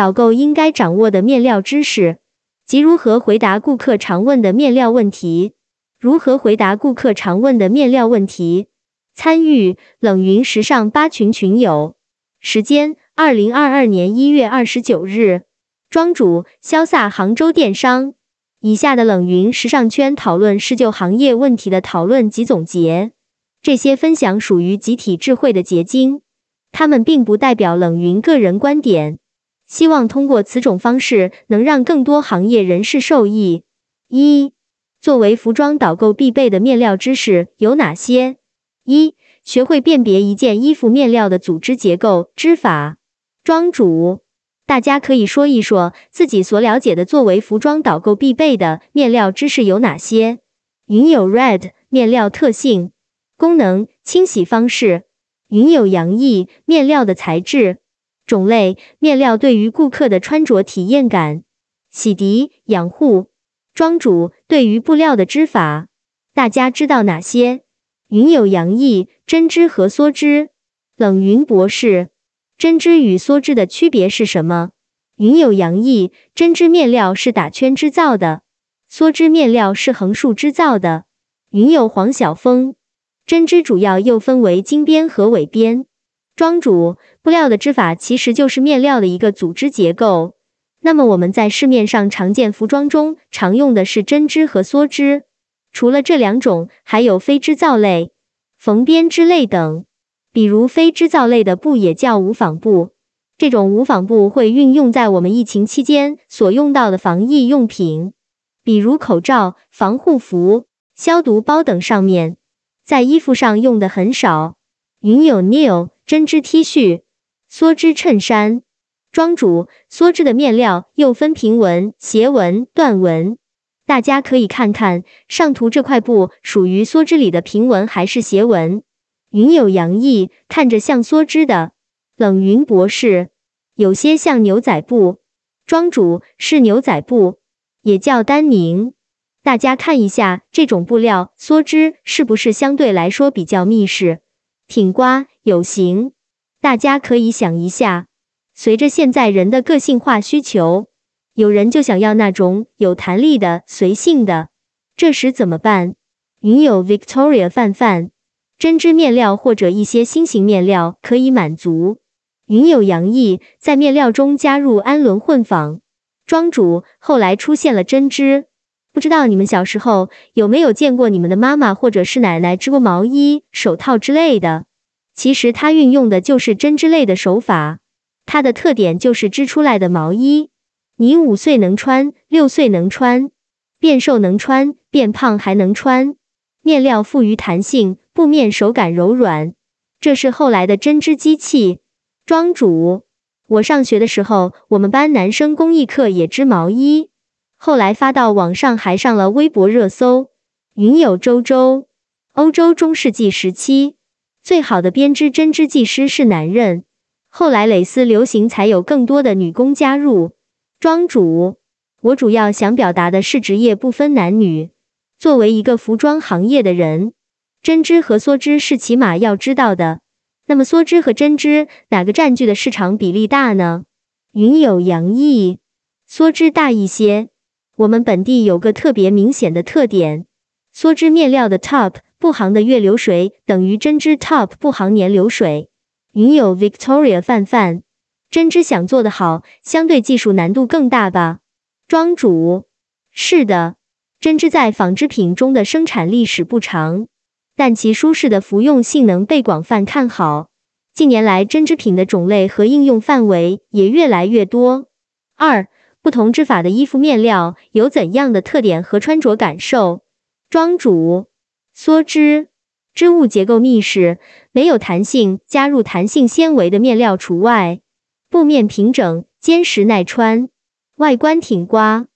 导购应该掌握的面料知识，及如何回答顾客常问的面料问题。如何回答顾客常问的面料问题？参与冷云时尚八群群友。时间：二零二二年一月二十九日。庄主：潇洒杭州电商。以下的冷云时尚圈讨论是就行业问题的讨论及总结，这些分享属于集体智慧的结晶，他们并不代表冷云个人观点。希望通过此种方式，能让更多行业人士受益。一作为服装导购必备的面料知识有哪些？一、学会辨别一件衣服面料的组织结构、织法。庄主，大家可以说一说自己所了解的作为服装导购必备的面料知识有哪些？云有 Red 面料特性、功能、清洗方式。云有洋溢面料的材质、种类、面料对于顾客的穿着体验感、洗涤、养护。庄主对于布料的织法，大家知道哪些？云有洋溢针织和梭织。冷云博士，针织与梭织的区别是什么？云有洋溢针织面料是打圈织造的，梭织面料是横竖织造的。云有黄晓峰，针织主要又分为经边和纬边。庄主，布料的织法其实就是面料的一个组织结构。那么我们在市面上常见服装中常用的是针织和梭织，除了这两种，还有非织造类、缝编织类等。比如非织造类的布也叫无纺布，这种无纺布会运用在我们疫情期间所用到的防疫用品，比如口罩、防护服、消毒包等上面，在衣服上用的很少。云有 Neil 针织 T 恤、梭织衬衫。庄主梭织的面料又分平纹、斜纹、缎纹，大家可以看看上图这块布属于梭织里的平纹还是斜纹？云有洋溢，看着像梭织的。冷云博士，有些像牛仔布。庄主是牛仔布，也叫丹宁。大家看一下这种布料梭织是不是相对来说比较密实、挺刮有型？大家可以想一下。随着现在人的个性化需求，有人就想要那种有弹力的、随性的，这时怎么办？云有 Victoria 范范，针织面料或者一些新型面料可以满足。云有洋溢，在面料中加入氨纶混纺。庄主后来出现了针织，不知道你们小时候有没有见过你们的妈妈或者是奶奶织过毛衣、手套之类的？其实它运用的就是针织类的手法。它的特点就是织出来的毛衣，你五岁能穿，六岁能穿，变瘦能穿，变胖还能穿。面料富于弹性，布面手感柔软，这是后来的针织机器。庄主，我上学的时候，我们班男生工艺课也织毛衣，后来发到网上还上了微博热搜。云有周周，欧洲中世纪时期最好的编织针织技师是男人。后来蕾丝流行，才有更多的女工加入。庄主，我主要想表达的是职业不分男女。作为一个服装行业的人，针织和梭织是起码要知道的。那么梭织和针织哪个占据的市场比例大呢？云有洋溢，梭织大一些。我们本地有个特别明显的特点，梭织面料的 top 布行的月流水等于针织 top 布行年流水。云有 Victoria 范范，针织想做得好，相对技术难度更大吧？庄主，是的，针织在纺织品中的生产历史不长，但其舒适的服用性能被广泛看好。近年来，针织品的种类和应用范围也越来越多。二，不同织法的衣服面料有怎样的特点和穿着感受？庄主，梭织。织物结构密实，没有弹性，加入弹性纤维的面料除外。布面平整、坚实耐穿，外观挺刮，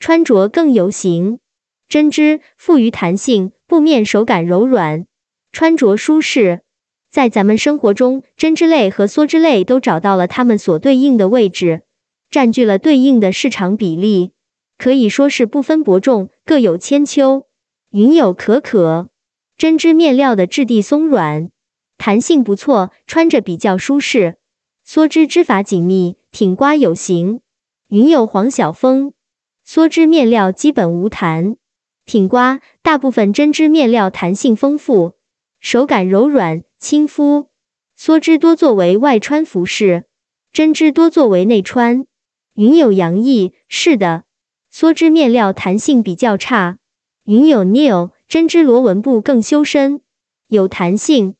穿着更有型。针织富于弹性，布面手感柔软，穿着舒适。在咱们生活中，针织类和梭织类都找到了它们所对应的位置，占据了对应的市场比例，可以说是不分伯仲，各有千秋。云有可可。针织面料的质地松软，弹性不错，穿着比较舒适。梭织织法紧密，挺刮有型。云有黄小峰，梭织面料基本无弹。挺刮大部分针织面料弹性丰富，手感柔软亲肤。梭织多作为外穿服饰，针织多作为内穿。云有洋溢，是的，梭织面料弹性比较差。云有 Neil，针织螺纹布更修身，有弹性。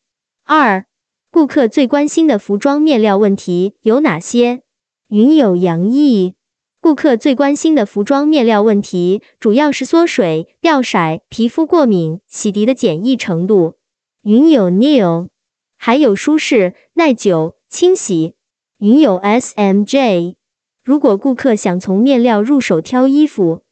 二，顾客最关心的服装面料问题有哪些？云有洋溢。顾客最关心的服装面料问题，主要是缩水、掉色、皮肤过敏、洗涤的简易程度。云有 Neil，还有舒适、耐久、清洗。云有 SMJ。如果顾客想从面料入手挑衣服，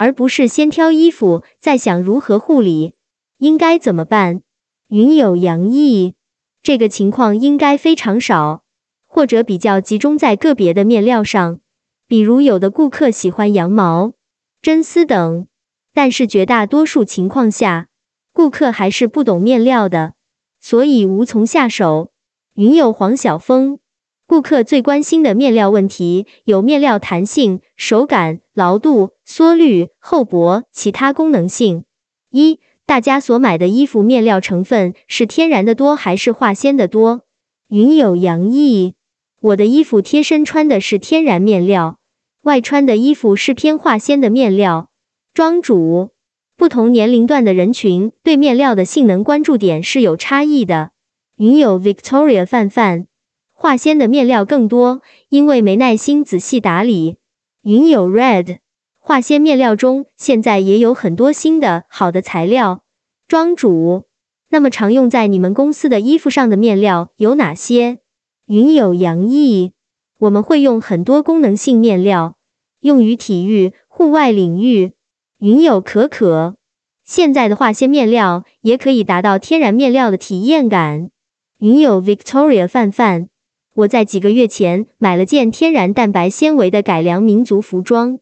而不是先挑衣服再想如何护理，应该怎么办？云有洋溢。这个情况应该非常少，或者比较集中在个别的面料上。比如，有的顾客喜欢羊毛、真丝等，但是绝大多数情况下，顾客还是不懂面料的，所以无从下手。云有黄小峰，顾客最关心的面料问题有面料弹性、手感、牢度、缩率、厚薄、其他功能性。一，大家所买的衣服面料成分是天然的多还是化纤的多？云有洋溢，我的衣服贴身穿的是天然面料。外穿的衣服是偏化纤的面料。庄主，不同年龄段的人群对面料的性能关注点是有差异的。云有 Victoria 范范，化纤的面料更多，因为没耐心仔细打理。云有 Red，化纤面料中现在也有很多新的好的材料。庄主，那么常用在你们公司的衣服上的面料有哪些？云有洋溢。我们会用很多功能性面料，用于体育、户外领域。云有可可，现在的化纤面料也可以达到天然面料的体验感。云有 Victoria 范范，我在几个月前买了件天然蛋白纤维的改良民族服装，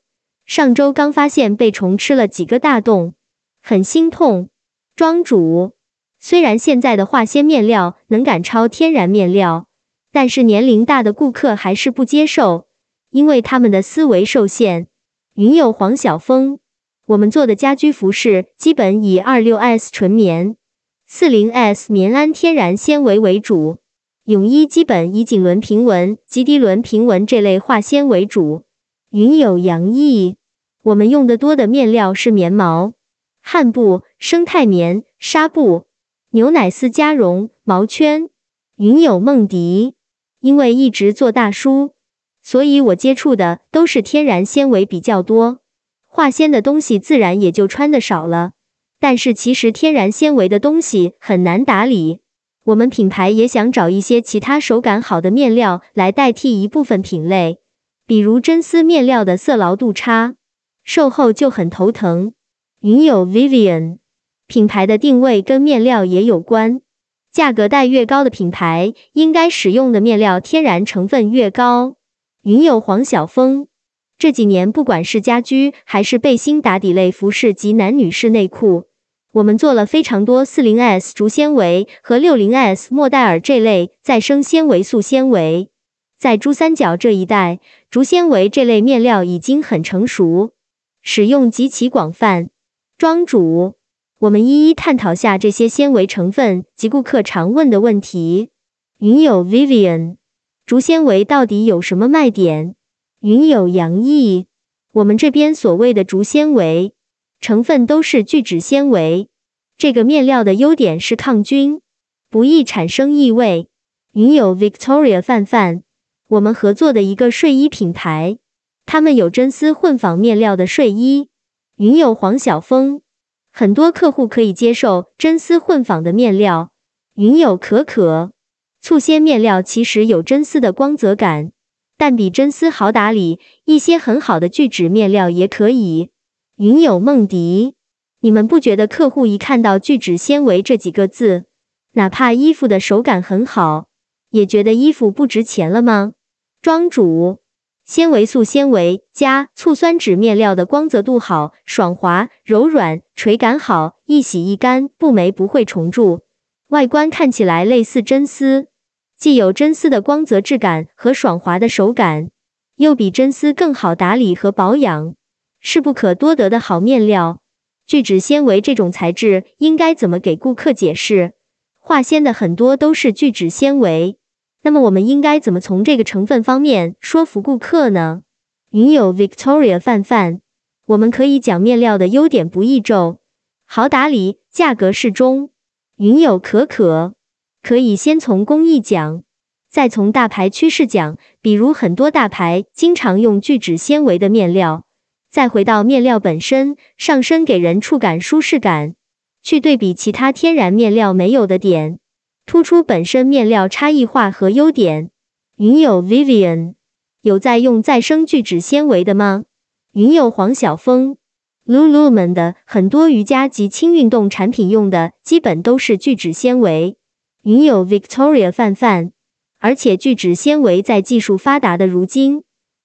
上周刚发现被虫吃了几个大洞，很心痛。庄主，虽然现在的化纤面料能赶超天然面料。但是年龄大的顾客还是不接受，因为他们的思维受限。云有黄晓峰，我们做的家居服饰基本以二六 S 纯棉、四零 S 棉氨天然纤维为主，泳衣基本以锦纶平纹、及涤纶平纹这类化纤为主。云有洋溢，我们用的多的面料是棉毛、汗布、生态棉、纱布、牛奶丝加绒、毛圈。云有梦迪。因为一直做大叔，所以我接触的都是天然纤维比较多，化纤的东西自然也就穿的少了。但是其实天然纤维的东西很难打理，我们品牌也想找一些其他手感好的面料来代替一部分品类，比如真丝面料的色牢度差，售后就很头疼。云有 Vivian，品牌的定位跟面料也有关。价格带越高的品牌，应该使用的面料天然成分越高。云有黄晓峰，这几年不管是家居还是背心打底类服饰及男女士内裤，我们做了非常多四零 S 竹纤维和六零 S 莫代尔这类再生纤维素纤维。在珠三角这一带，竹纤维这类面料已经很成熟，使用极其广泛。庄主。我们一一探讨下这些纤维成分及顾客常问的问题。云有 Vivian，竹纤维到底有什么卖点？云有洋溢，我们这边所谓的竹纤维成分都是聚酯纤维。这个面料的优点是抗菌，不易产生异味。云有 Victoria 范范，我们合作的一个睡衣品牌，他们有真丝混纺面料的睡衣。云有黄小峰。很多客户可以接受真丝混纺的面料，云有可可醋纤面料其实有真丝的光泽感，但比真丝好打理。一些很好的聚酯面料也可以。云有梦迪，你们不觉得客户一看到聚酯纤维这几个字，哪怕衣服的手感很好，也觉得衣服不值钱了吗？庄主。纤维素纤维加醋酸酯面料的光泽度好、爽滑、柔软、垂感好，一洗一干不霉不会虫蛀，外观看起来类似真丝，既有真丝的光泽质感和爽滑的手感，又比真丝更好打理和保养，是不可多得的好面料。聚酯纤维这种材质应该怎么给顾客解释？化纤的很多都是聚酯纤维，那么我们应该怎么从这个成分方面说服顾客呢？云友 Victoria 范范，我们可以讲面料的优点不易皱，好打理，价格适中。云友可可，可以先从工艺讲，再从大牌趋势讲，比如很多大牌经常用聚酯纤维的面料。再回到面料本身，上身给人触感舒适感，去对比其他天然面料没有的点，突出本身面料差异化和优点。云友 Vivian 有在用再生聚酯纤维的吗？云友黄晓峰 Lululemon 的很多瑜伽及轻运动产品用的基本都是聚酯纤维。云友 Victoria 范范，而且聚酯纤维在技术发达的如今。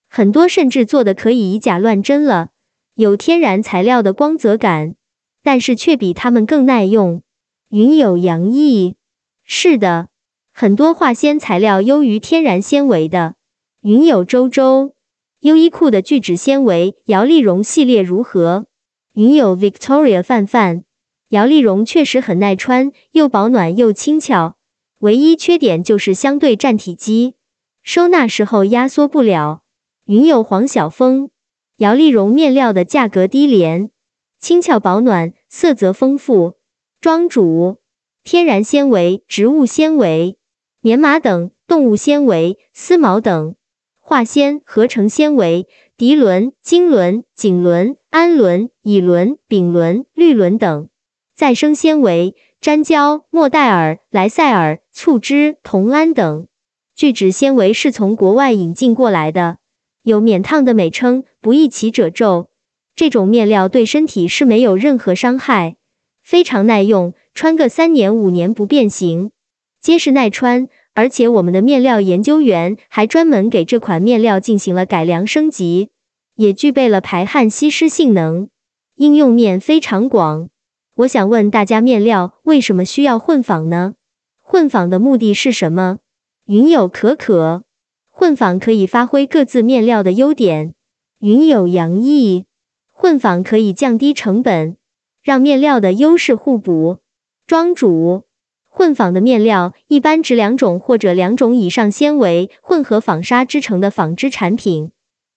很多甚至做的可以以假乱真了，有天然材料的光泽感，但是却比它们更耐用。云有杨毅，是的，很多化纤材料优于天然纤维的。云有周周，优衣库的聚酯纤维摇粒绒系列如何？云有 Victoria 范范，摇粒绒确实很耐穿，又保暖又轻巧，唯一缺点就是相对占体积，收纳时候压缩不了。云友黄晓峰，摇粒绒面料的价格低廉，轻巧保暖，色泽丰富。庄主，天然纤维、植物纤维、棉麻等动物纤维、丝毛等化纤合成纤维，涤纶、腈纶、锦纶、氨纶、乙纶、丙纶、氯纶等再生纤维，粘胶、莫代尔、莱赛尔、醋脂、铜胺等聚酯纤维是从国外引进过来的。有免烫的美称，不易起褶皱。这种面料对身体是没有任何伤害，非常耐用，穿个三年五年不变形，结实耐穿。而且我们的面料研究员还专门给这款面料进行了改良升级，也具备了排汗吸湿性能，应用面非常广。我想问大家，面料为什么需要混纺呢？混纺的目的是什么？云有可可。混纺可以发挥各自面料的优点，云有洋溢。混纺可以降低成本，让面料的优势互补。庄主，混纺的面料一般指两种或者两种以上纤维混合纺纱织成的纺织产品。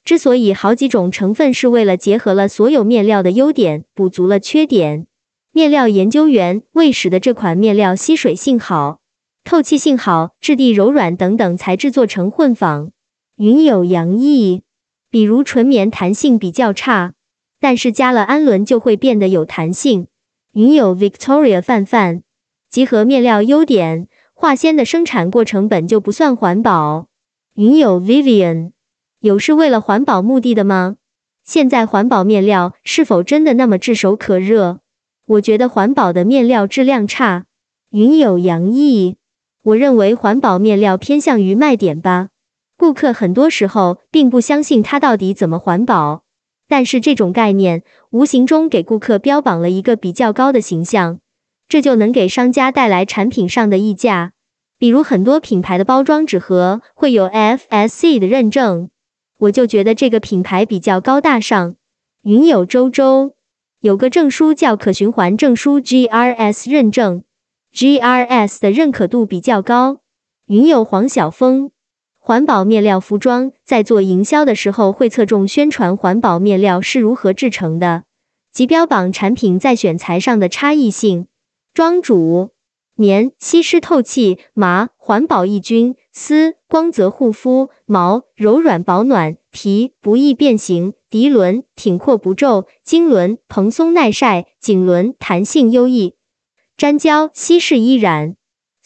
之所以好几种成分，是为了结合了所有面料的优点，补足了缺点。面料研究员为使得这款面料吸水性好。透气性好、质地柔软等等才制作成混纺。云有洋溢，比如纯棉弹性比较差，但是加了氨纶就会变得有弹性。云有 Victoria 范范，集合面料优点，化纤的生产过程本就不算环保。云有 Vivian，有是为了环保目的的吗？现在环保面料是否真的那么炙手可热？我觉得环保的面料质量差。云有洋溢。我认为环保面料偏向于卖点吧，顾客很多时候并不相信它到底怎么环保，但是这种概念无形中给顾客标榜了一个比较高的形象，这就能给商家带来产品上的溢价。比如很多品牌的包装纸盒会有 FSC 的认证，我就觉得这个品牌比较高大上。云有周周有个证书叫可循环证书 GRS 认证。GRS 的认可度比较高。云友黄晓峰，环保面料服装在做营销的时候会侧重宣传环保面料是如何制成的，及标榜产品在选材上的差异性。庄主，棉吸湿透气，麻环保抑菌，丝光泽护肤，毛柔软保暖，皮不易变形，涤纶挺阔不皱，腈纶蓬松耐晒，锦纶弹性优异。粘胶稀释易染，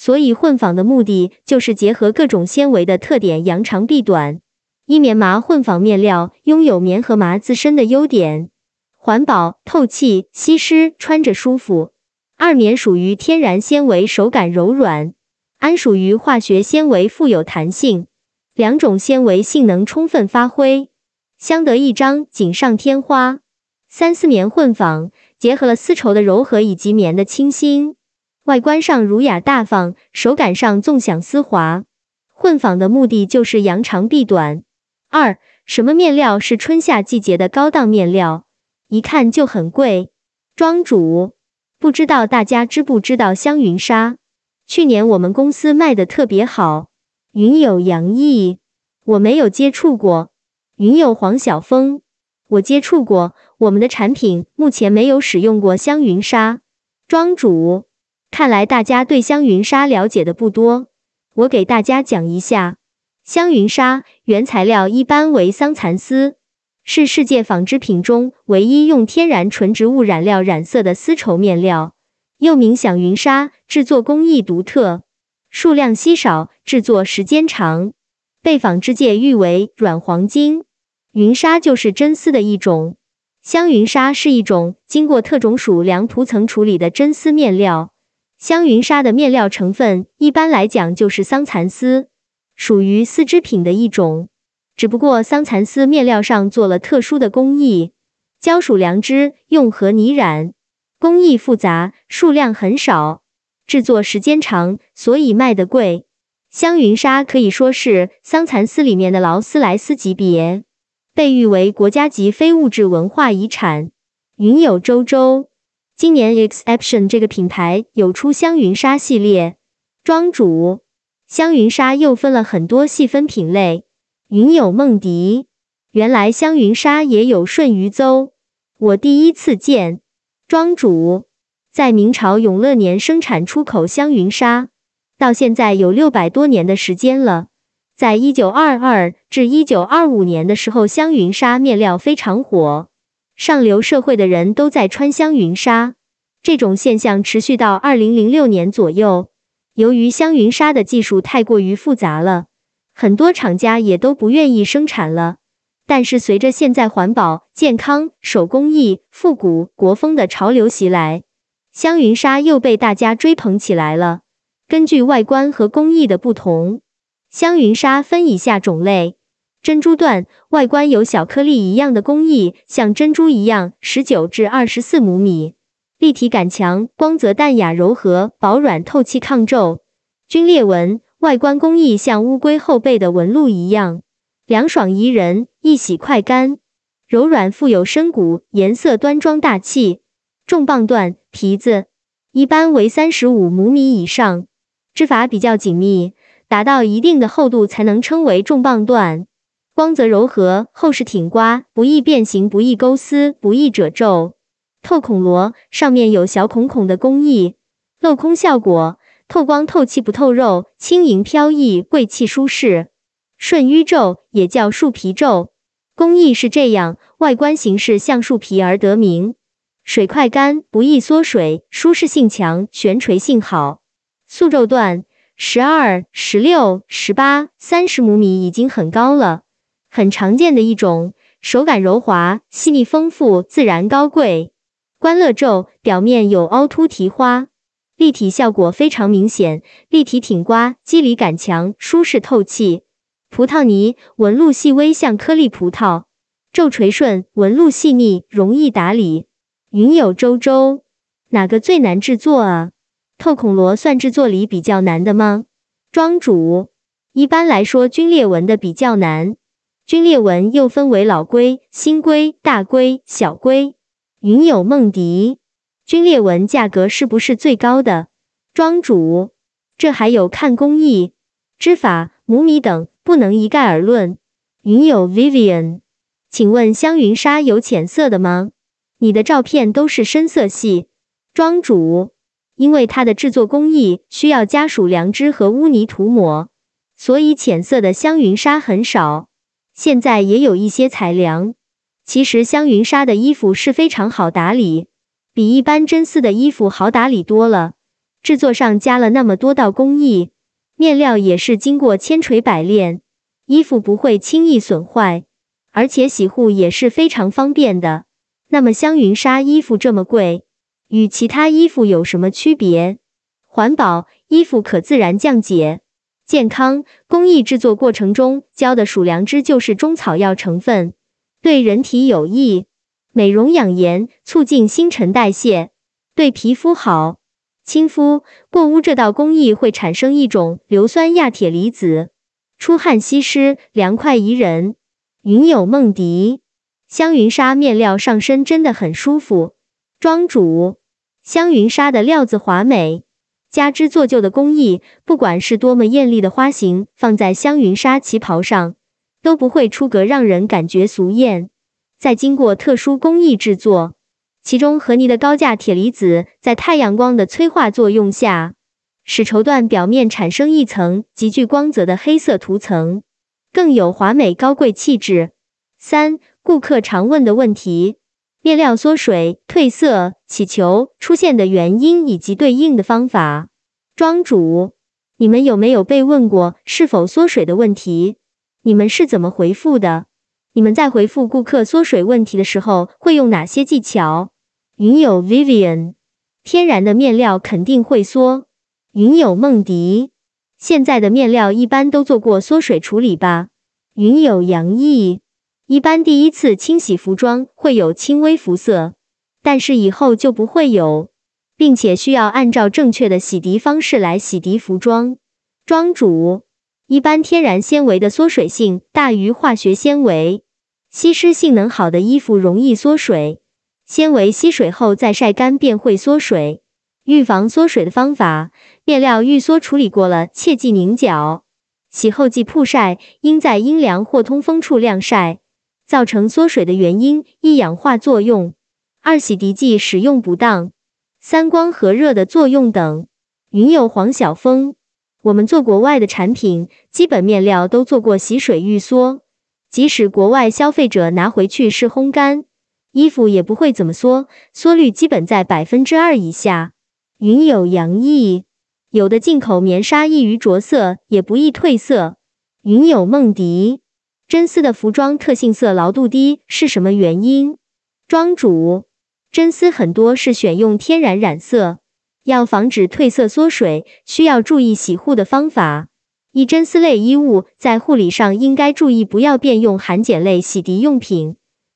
所以混纺的目的就是结合各种纤维的特点，扬长避短。一棉麻混纺面料拥有棉和麻自身的优点，环保、透气、吸湿，穿着舒服。二棉属于天然纤维，手感柔软；氨属于化学纤维，富有弹性。两种纤维性能充分发挥，相得益彰，锦上添花。三丝棉混纺。结合了丝绸的柔和以及棉的清新，外观上儒雅大方，手感上纵享丝滑。混纺的目的就是扬长避短。二什么面料是春夏季节的高档面料？一看就很贵。庄主，不知道大家知不知道香云纱？去年我们公司卖的特别好。云友杨毅，我没有接触过。云友黄晓峰，我接触过。我们的产品目前没有使用过香云纱。庄主，看来大家对香云纱了解的不多，我给大家讲一下。香云纱原材料一般为桑蚕丝，是世界纺织品中唯一用天然纯植物染料染色的丝绸面料，又名响云纱。制作工艺独特，数量稀少，制作时间长，被纺织界誉为软黄金。云纱就是真丝的一种，香云纱是一种经过特种属良涂层处理的真丝面料。香云纱的面料成分一般来讲就是桑蚕丝。属于丝织品的一种，只不过桑蚕丝面料上做了特殊的工艺，交属良织用和泥染，工艺复杂，数量很少，制作时间长，所以卖的贵。香云纱可以说是桑蚕丝里面的劳斯莱斯级别，被誉为国家级非物质文化遗产。云友周周，今年 Exception 这个品牌有出香云纱系列，庄主。香云纱又分了很多细分品类。云有梦迪，原来香云纱也有顺鱼邹，我第一次见。庄主，在明朝永乐年生产出口香云纱，到现在有六百多年的时间了。在一九二二至一九二五年的时候，香云纱面料非常火，上流社会的人都在穿香云纱。这种现象持续到二零零六年左右。由于香云纱的技术太过于复杂了，很多厂家也都不愿意生产了。但是随着现在环保、健康、手工艺、复古、国风的潮流袭来，香云纱又被大家追捧起来了。根据外观和工艺的不同，香云纱分以下种类：珍珠缎，外观有小颗粒一样的工艺，像珍珠一样，十九至二十四厘米。立体感强，光泽淡雅柔和，薄软透气抗皱。皲裂纹外观工艺像乌龟后背的纹路一样，凉爽宜人，易洗快干，柔软富有深骨，颜色端庄大气。重磅缎皮子一般为三十五厘米以上，织法比较紧密，达到一定的厚度才能称为重磅缎。光泽柔和，厚实挺刮，不易变形，不易勾丝，不易褶皱。透孔螺上面有小孔孔的工艺，镂空效果，透光透气不透肉，轻盈飘逸，贵气舒适。顺淤皱也叫树皮皱，工艺是这样，外观形式像树皮而得名。水快干，不易缩水，舒适性强，悬垂性好。素皱段十二、十六、十八、三十厘米已经很高了，很常见的一种，手感柔滑，细腻丰富，自然高贵。观乐皱表面有凹凸提花，立体效果非常明显，立体挺刮，肌理感强，舒适透气。葡萄泥纹路细微，像颗粒葡萄，皱垂顺，纹路细腻，容易打理。云有周周，哪个最难制作啊？透孔螺算制作里比较难的吗？庄主，一般来说，皲裂纹的比较难。皲裂纹又分为老龟、新龟、大龟、小龟。云友梦迪，皲裂纹价格是不是最高的？庄主，这还有看工艺、织法、母米等，不能一概而论。云友 Vivian，请问香云纱有浅色的吗？你的照片都是深色系。庄主，因为它的制作工艺需要家属良知和污泥涂抹，所以浅色的香云纱很少。现在也有一些采良。其实香云纱的衣服是非常好打理，比一般真丝的衣服好打理多了。制作上加了那么多道工艺，面料也是经过千锤百炼，衣服不会轻易损坏，而且洗护也是非常方便的。那么香云纱衣服这么贵，与其他衣服有什么区别？环保衣服可自然降解，健康工艺制作过程中浇的鼠粮汁就是中草药成分。对人体有益，美容养颜，促进新陈代谢，对皮肤好。亲肤过污这道工艺会产生一种硫酸亚铁离子，出汗吸湿，凉快宜人。云有梦迪，香云纱面料上身真的很舒服。庄主，香云纱的料子华美，加之做旧的工艺，不管是多么艳丽的花型，放在香云纱旗袍上都不会出格，让人感觉俗艳。再经过特殊工艺制作，其中和泥的高价铁离子在太阳光的催化作用下，使绸缎表面产生一层极具光泽的黑色涂层，更有华美高贵气质。三、顾客常问的问题。面料缩水、褪色、起球出现的原因以及对应的方法。庄主，你们有没有被问过是否缩水的问题？你们是怎么回复的？你们在回复顾客缩水问题的时候会用哪些技巧？云友 Vivian，天然的面料肯定会缩。云友梦迪，现在的面料一般都做过缩水处理吧？云友杨毅。一般第一次清洗服装会有轻微浮色，但是以后就不会有，并且需要按照正确的洗涤方式来洗涤服装。庄主，一般天然纤维的缩水性大于化学纤维，吸湿性能好的衣服容易缩水，纤维吸水后再晒干便会缩水。预防缩水的方法：面料预缩处理过了，切忌拧角，洗后忌曝晒，应在阴凉或通风处晾晒。造成缩水的原因：一、氧化作用；二、洗涤剂使用不当；三、光和热的作用等。云友黄晓峰，我们做国外的产品，基本面料都做过洗水预缩，即使国外消费者拿回去是烘干，衣服也不会怎么缩，缩率基本在百分之二以下。云友杨毅，有的进口棉纱易于着色，也不易褪色。云友梦迪。真丝的服装特性色牢度低是什么原因？庄主，真丝很多是选用天然染色，要防止褪色缩水，需要注意洗护的方法。一真丝类衣物在护理上应该注意，不要变用含碱类洗涤用品，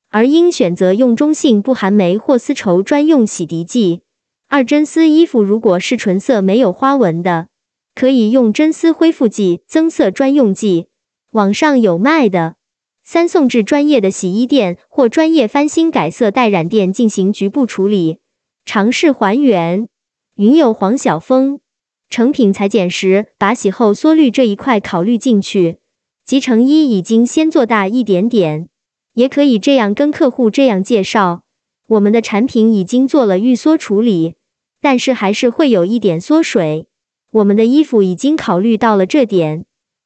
而应选择用中性不含酶或丝绸专用洗涤剂。二真丝衣服如果是纯色没有花纹的，可以用真丝恢复剂、增色专用剂。网上有卖的，三送至专业的洗衣店或专业翻新改色代染店进行局部处理，尝试还原。云友黄晓峰，成品裁剪时把洗后缩率这一块考虑进去。集成衣已经先做大一点点，也可以这样跟客户这样介绍：我们的产品已经做了预缩处理，但是还是会有一点缩水。我们的衣服已经考虑到了这点。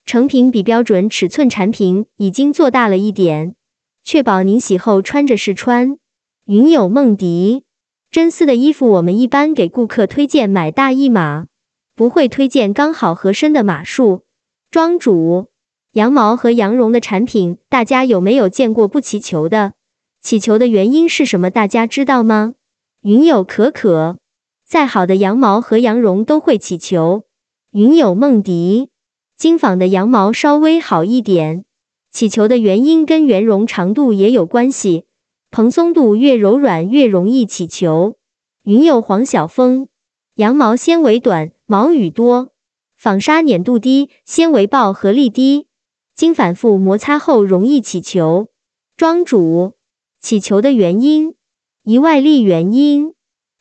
成品比标准尺寸产品已经做大了一点，确保您洗后穿着试穿。云友梦迪，真丝的衣服我们一般给顾客推荐买大一码，不会推荐刚好合身的码数。庄主，羊毛和羊绒的产品，大家有没有见过不起球的？起球的原因是什么？大家知道吗？云友可可，再好的羊毛和羊绒都会起球。云友梦迪。精纺的羊毛稍微好一点，起球的原因跟圆绒长度也有关系，蓬松度越柔软越容易起球。云友黄晓峰，羊毛纤维短，毛羽多，纺纱粘度低，纤维抱合力低，经反复摩擦后容易起球。庄主，起球的原因。一外力原因，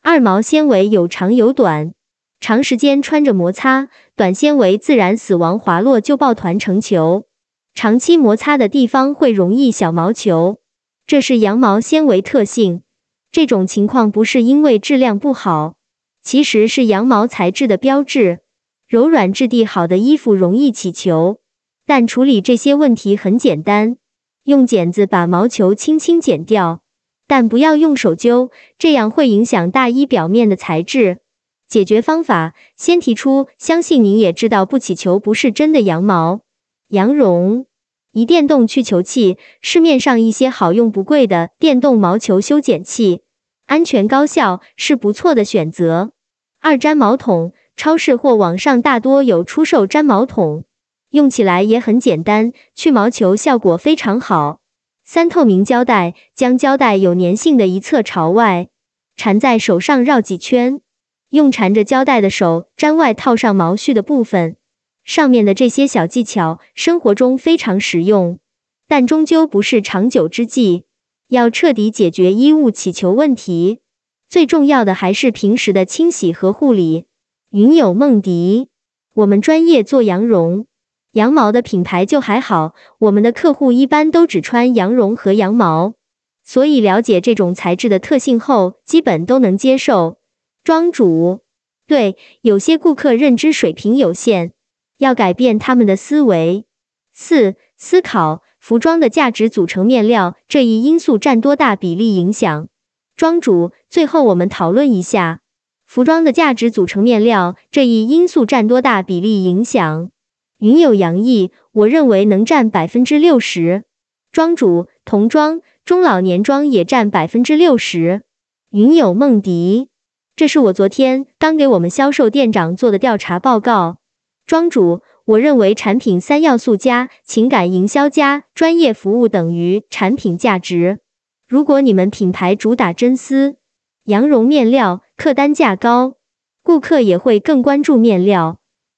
二毛纤维有长有短。长时间穿着摩擦，短纤维自然死亡，滑落就抱团成球。长期摩擦的地方会容易小毛球，这是羊毛纤维特性。这种情况不是因为质量不好，其实是羊毛材质的标志。柔软质地好的衣服容易起球，但处理这些问题很简单，用剪子把毛球轻轻剪掉，但不要用手揪，这样会影响大衣表面的材质。解决方法，先提出，相信您也知道，不起球不是真的羊毛、羊绒。一电动去球器，市面上一些好用不贵的电动毛球修剪器，安全高效，是不错的选择。二粘毛桶，超市或网上大多有出售粘毛桶，用起来也很简单，去毛球效果非常好。三透明胶带，将胶带有粘性的一侧朝外缠在手上绕几圈。用缠着胶带的手粘外套上毛絮的部分，上面的这些小技巧，生活中非常实用。但终究不是长久之计。要彻底解决衣物起球问题，最重要的还是平时的清洗和护理。云友梦迪，我们专业做羊绒、羊毛的品牌就还好，我们的客户一般都只穿羊绒和羊毛，所以了解这种材质的特性后，基本都能接受。庄主，对，有些顾客认知水平有限，要改变他们的思维。四、思考。服装的价值组成面料这一因素占多大比例影响？庄主，最后我们讨论一下，服装的价值组成面料这一因素占多大比例影响？云有洋溢，我认为能占百分之六十。庄主，童装、中老年装也占百分之六十。云有梦迪，这是我昨天刚给我们销售店长做的调查报告。庄主。我认为产品三要素加情感营销加专业服务等于产品价值。如果你们品牌主打真丝、羊绒面料，客单价高，顾客也会更关注面料。